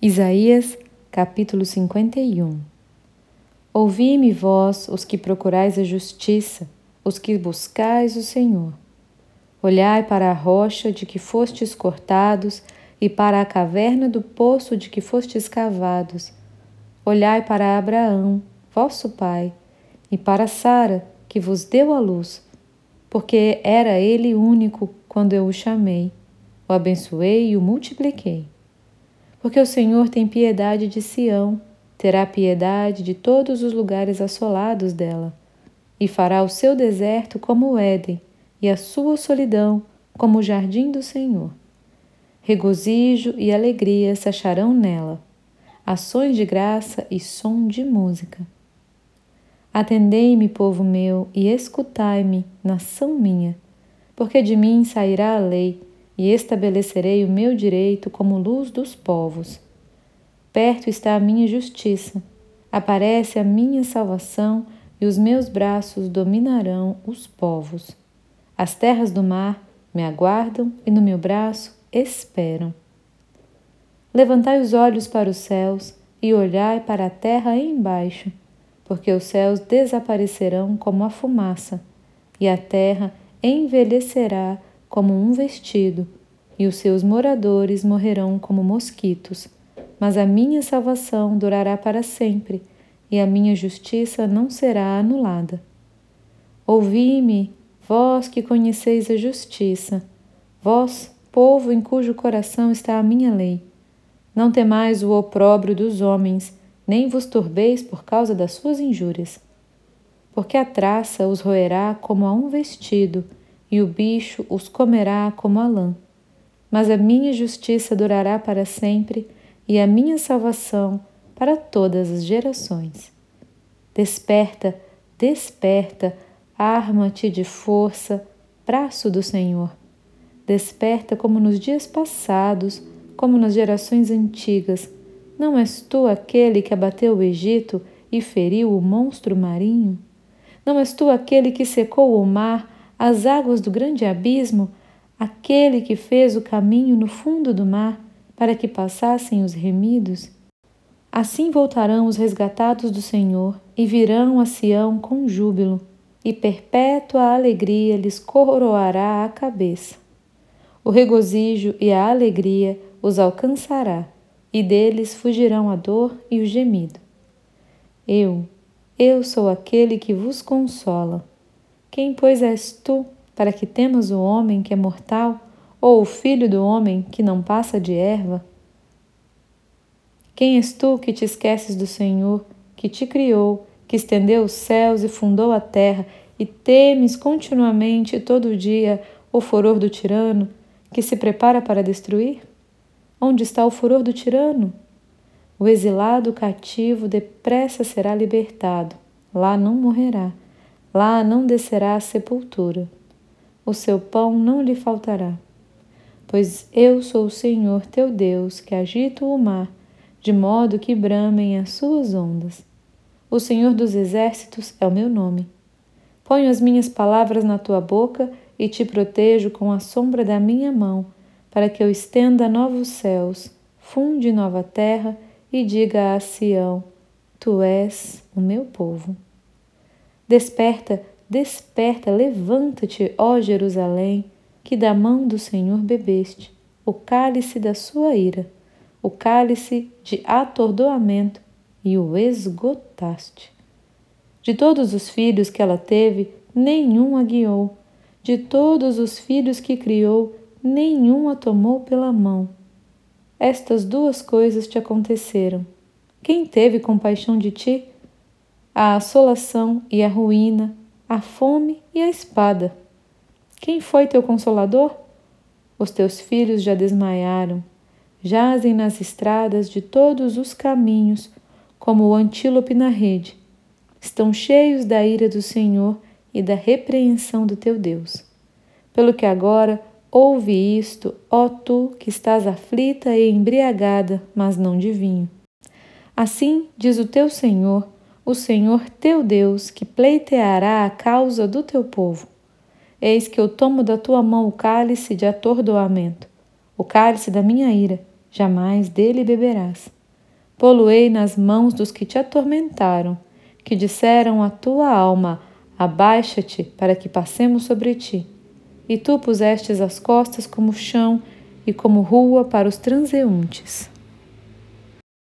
Isaías, capítulo 51 Ouvi-me, vós, os que procurais a justiça, os que buscais o Senhor. Olhai para a rocha de que fostes cortados e para a caverna do poço de que fostes cavados. Olhai para Abraão, vosso pai, e para Sara, que vos deu a luz, porque era ele único quando eu o chamei. O abençoei e o multipliquei. Porque o Senhor tem piedade de Sião, terá piedade de todos os lugares assolados dela, e fará o seu deserto como o Éden, e a sua solidão como o jardim do Senhor. Regozijo e alegria se acharão nela, ações de graça e som de música. Atendei-me, povo meu, e escutai-me, nação minha, porque de mim sairá a lei e estabelecerei o meu direito como luz dos povos. Perto está a minha justiça, aparece a minha salvação e os meus braços dominarão os povos. As terras do mar me aguardam e no meu braço esperam. Levantai os olhos para os céus e olhai para a terra embaixo, porque os céus desaparecerão como a fumaça, e a terra envelhecerá como um vestido, e os seus moradores morrerão como mosquitos. Mas a minha salvação durará para sempre, e a minha justiça não será anulada. Ouvi-me, vós que conheceis a justiça, vós, povo em cujo coração está a minha lei. Não temais o opróbrio dos homens, nem vos turbeis por causa das suas injúrias. Porque a traça os roerá como a um vestido, e o bicho os comerá como a lã. Mas a minha justiça durará para sempre e a minha salvação para todas as gerações. Desperta, desperta, arma-te de força, braço do Senhor. Desperta como nos dias passados, como nas gerações antigas. Não és tu aquele que abateu o Egito e feriu o monstro marinho? Não és tu aquele que secou o mar as águas do grande abismo, aquele que fez o caminho no fundo do mar para que passassem os remidos? Assim voltarão os resgatados do Senhor e virão a Sião com júbilo, e perpétua alegria lhes coroará a cabeça. O regozijo e a alegria os alcançará, e deles fugirão a dor e o gemido. Eu, eu sou aquele que vos consola. Quem, pois, és tu para que temas o homem que é mortal, ou o filho do homem que não passa de erva? Quem és tu que te esqueces do Senhor, que te criou, que estendeu os céus e fundou a terra, e temes continuamente todo dia o furor do tirano, que se prepara para destruir? Onde está o furor do tirano? O exilado cativo depressa será libertado, lá não morrerá Lá não descerá a sepultura, o seu pão não lhe faltará. Pois eu sou o Senhor teu Deus, que agito o mar, de modo que bramem as suas ondas. O Senhor dos exércitos é o meu nome. Ponho as minhas palavras na tua boca e te protejo com a sombra da minha mão, para que eu estenda novos céus, funde nova terra e diga a Sião: Tu és o meu povo. Desperta, desperta, levanta-te, ó Jerusalém, que da mão do Senhor bebeste o cálice da sua ira, o cálice de atordoamento, e o esgotaste. De todos os filhos que ela teve, nenhum a guiou, de todos os filhos que criou, nenhum a tomou pela mão. Estas duas coisas te aconteceram. Quem teve compaixão de ti? A assolação e a ruína, a fome e a espada. Quem foi teu consolador? Os teus filhos já desmaiaram, jazem nas estradas de todos os caminhos, como o antílope na rede. Estão cheios da ira do Senhor e da repreensão do teu Deus. Pelo que agora ouve isto, ó tu que estás aflita e embriagada, mas não de vinho. Assim diz o teu Senhor o Senhor teu Deus, que pleiteará a causa do teu povo. Eis que eu tomo da tua mão o cálice de atordoamento, o cálice da minha ira, jamais dele beberás. Poluei nas mãos dos que te atormentaram, que disseram à tua alma: Abaixa-te para que passemos sobre ti. E tu pusestes as costas como chão e como rua para os transeuntes.